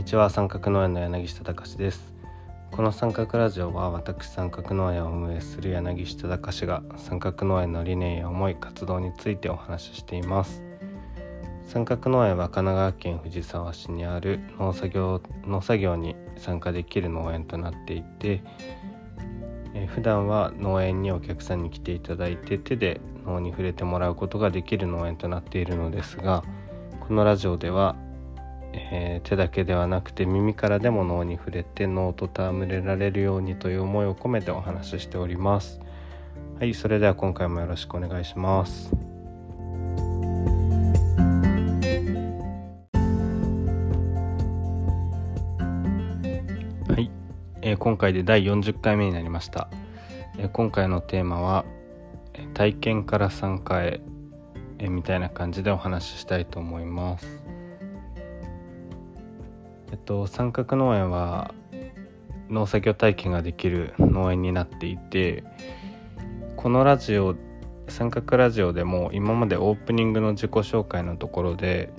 にちは。三角農園の柳下隆です。この三角ラジオは私三角農園を運営する柳下隆が三角農園の理念や思い活動についてお話ししています。三角農園は神奈川県藤沢市にある農作業農作業に参加できる農園となっていてえ普段は農園にお客さんに来ていただいて手で農に触れてもらうことができる農園となっているのですがこのラジオではえー、手だけではなくて耳からでも脳に触れて脳と戯れられるようにという思いを込めてお話ししております。はいそれでは今回もよろしくお願いします。はい、えー、今回で第40回目になりました、えー、今回のテーマは体験から参加へ、えー、みたいな感じでお話ししたいと思います。えっと、三角農園は農作業体験ができる農園になっていてこのラジオ三角ラジオでも今までオープニングの自己紹介のところで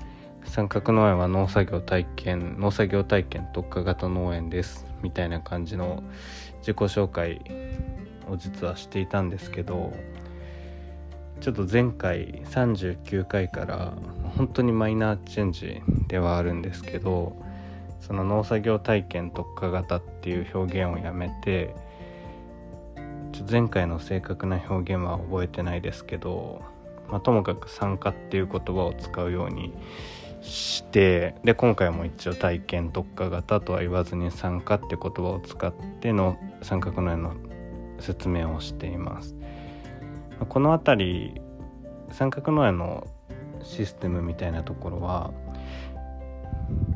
三角農園は農作業体験農作業体験特化型農園ですみたいな感じの自己紹介を実はしていたんですけどちょっと前回39回から本当にマイナーチェンジではあるんですけどその農作業体験特化型っていう表現をやめてちょ前回の正確な表現は覚えてないですけど、まあ、ともかく参加っていう言葉を使うようにしてで今回も一応体験特化型とは言わずに参加って言葉を使っての三角の絵の説明をしています。この辺り三角農園のシステムみたいなところは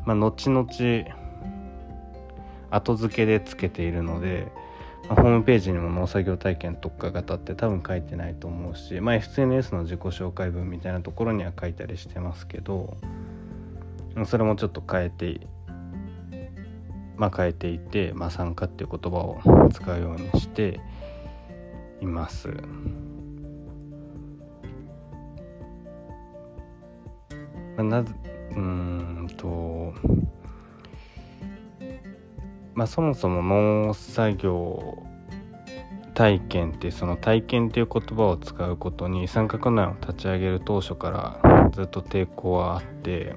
まあ、後々後付けでつけているので、まあ、ホームページにも農作業体験特化型って多分書いてないと思うし、まあ、SNS の自己紹介文みたいなところには書いたりしてますけどそれもちょっと変えてまあ変えていて、まあ、参加っていう言葉を使うようにしています。ま、なぜうんとまあそもそも農作業体験ってその体験っていう言葉を使うことに三角内を立ち上げる当初からずっと抵抗はあって、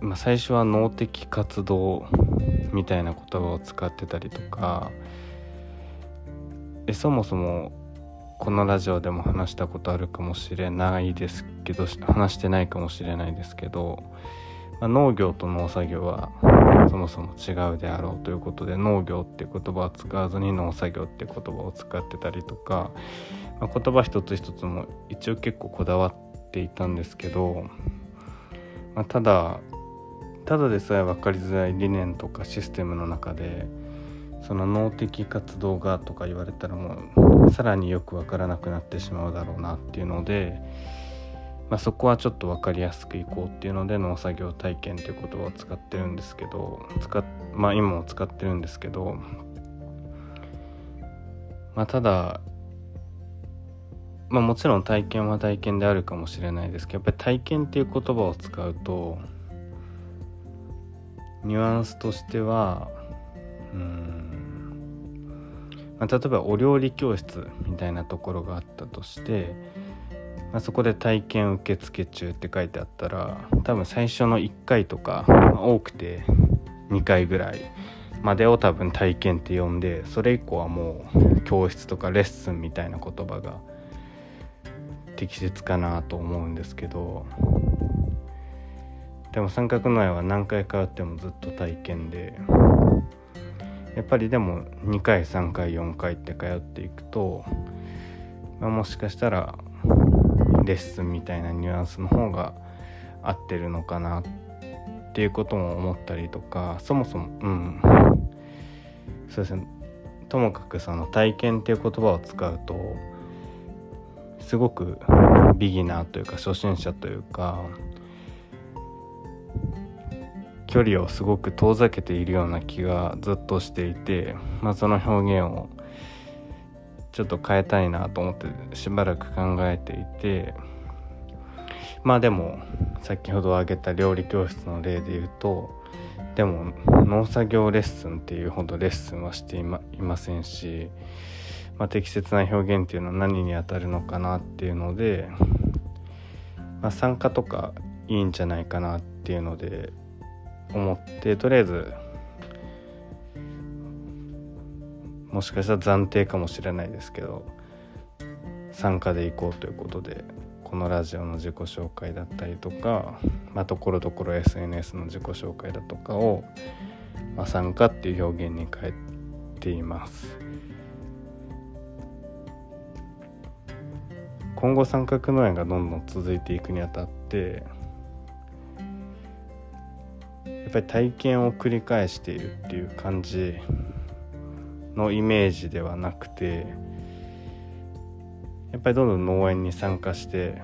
まあ、最初は脳的活動みたいな言葉を使ってたりとかでそもそもこのラジオでも話したことあるかもしれないですけど話してないかもしれないですけど、まあ、農業と農作業はそもそも違うであろうということで農業って言葉を使わずに農作業って言葉を使ってたりとか、まあ、言葉一つ一つも一応結構こだわっていたんですけど、まあ、ただただでさえ分かりづらい理念とかシステムの中でその脳的活動がとか言われたらもうさらによく分からなくなってしまうだろうなっていうので、まあ、そこはちょっと分かりやすくいこうっていうので農作業体験っていう言葉を使ってるんですけど使まあ今も使ってるんですけどまあただまあもちろん体験は体験であるかもしれないですけどやっぱり体験っていう言葉を使うとニュアンスとしてはうんまあ、例えばお料理教室みたいなところがあったとして、まあ、そこで体験受付中って書いてあったら多分最初の1回とか、まあ、多くて2回ぐらいまでを多分体験って呼んでそれ以降はもう教室とかレッスンみたいな言葉が適切かなと思うんですけどでも三角の絵は何回通ってもずっと体験でやっぱりでも2回3回4回って通っていくと、まあ、もしかしたらレッスンみたいなニュアンスの方が合ってるのかなっていうことも思ったりとかそもそもうん。そうですね。ともかくその体験っていう言葉を使うとすごくビギナーというか初心者というか距離をすごく遠ざけているような気がずっとしていて、まあ、その表現をちょっと変えたいなと思ってしばらく考えていてまあでも先ほど挙げた料理教室の例で言うとでも農作業レッスンっていうほどレッスンはしていまいませんし、まあ、適切な表現っていうのは何にあたるのかなっていうので、まあ、参加とかいいんじゃないかなっていうので思ってとりあえずもしかしたら暫定かもしれないですけど参加で行こうということでこのラジオの自己紹介だったりとかまところどころ SNS の自己紹介だとかを、まあ、参加っていう表現に変えています。今後三角農園がどんどん続いていくにあたってやっぱり体験を繰り返しているっていう感じのイメージではなくてやっぱりどんどん農園に参加して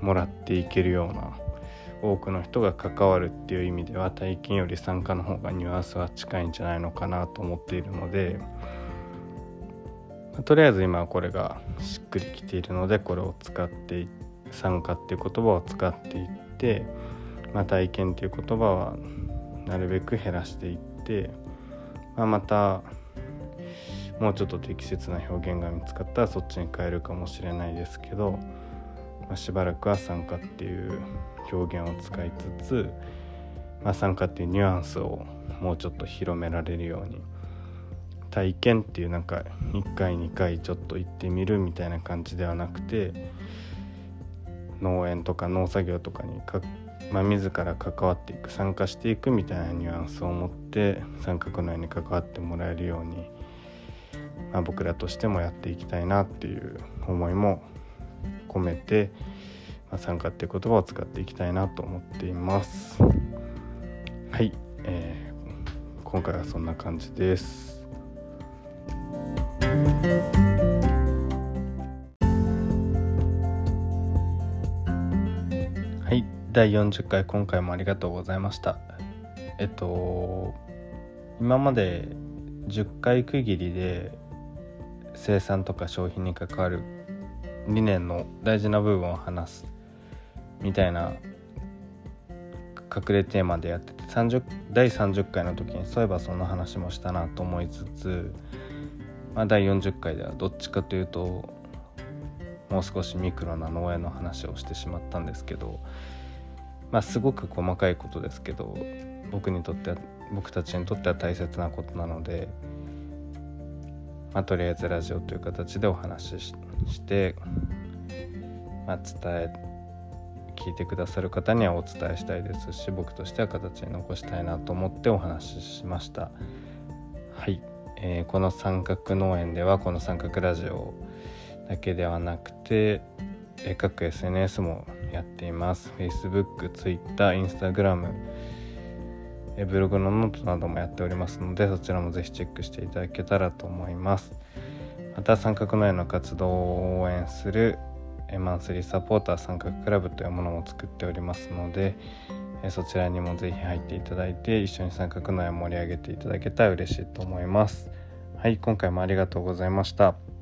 もらっていけるような多くの人が関わるっていう意味では体験より参加の方がニュアンスは近いんじゃないのかなと思っているのでとりあえず今はこれがしっくりきているのでこれを使って参加っていう言葉を使っていって、まあ、体験っていう言葉はなるべく減らしていって、まあ、またもうちょっと適切な表現が見つかったらそっちに変えるかもしれないですけど、まあ、しばらくは参加っていう表現を使いつつ、まあ、参加っていうニュアンスをもうちょっと広められるように体験っていうなんか1回2回ちょっと行ってみるみたいな感じではなくて農園とか農作業とかにか、まあ、自ら関わっていく参加していくみたいなニュアンスを持って三角のように関わってもらえるようにまあ、僕らとしてもやっていきたいなっていう思いも込めて、まあ、参加っていう言葉を使っていきたいなと思っています。はい、えー、今回はそんな感じです。第40回今回もありがとうございました。えっと今まで10回区切りで生産とか消費に関わる理念の大事な部分を話すみたいな隠れテーマでやってて30第30回の時にそういえばそんな話もしたなと思いつつ、まあ、第40回ではどっちかというともう少しミクロな農園の話をしてしまったんですけど、まあ、すごく細かいことですけど僕にとっては僕たちにとっては大切なことなので。まあ、とりあえずラジオという形でお話しして、まあ、伝え聞いてくださる方にはお伝えしたいですし僕としては形に残したいなと思ってお話ししましたはい、えー、この三角農園ではこの三角ラジオだけではなくて各 SNS もやっています。Facebook、Twitter、Instagram ブログのノートなどもやっておりますのでそちらもぜひチェックしていただけたらと思います。また三角内の活動を応援するマンスリーサポーター三角クラブというものも作っておりますのでそちらにもぜひ入っていただいて一緒に三角内を盛り上げていただけたら嬉しいと思います。はい今回もありがとうございました。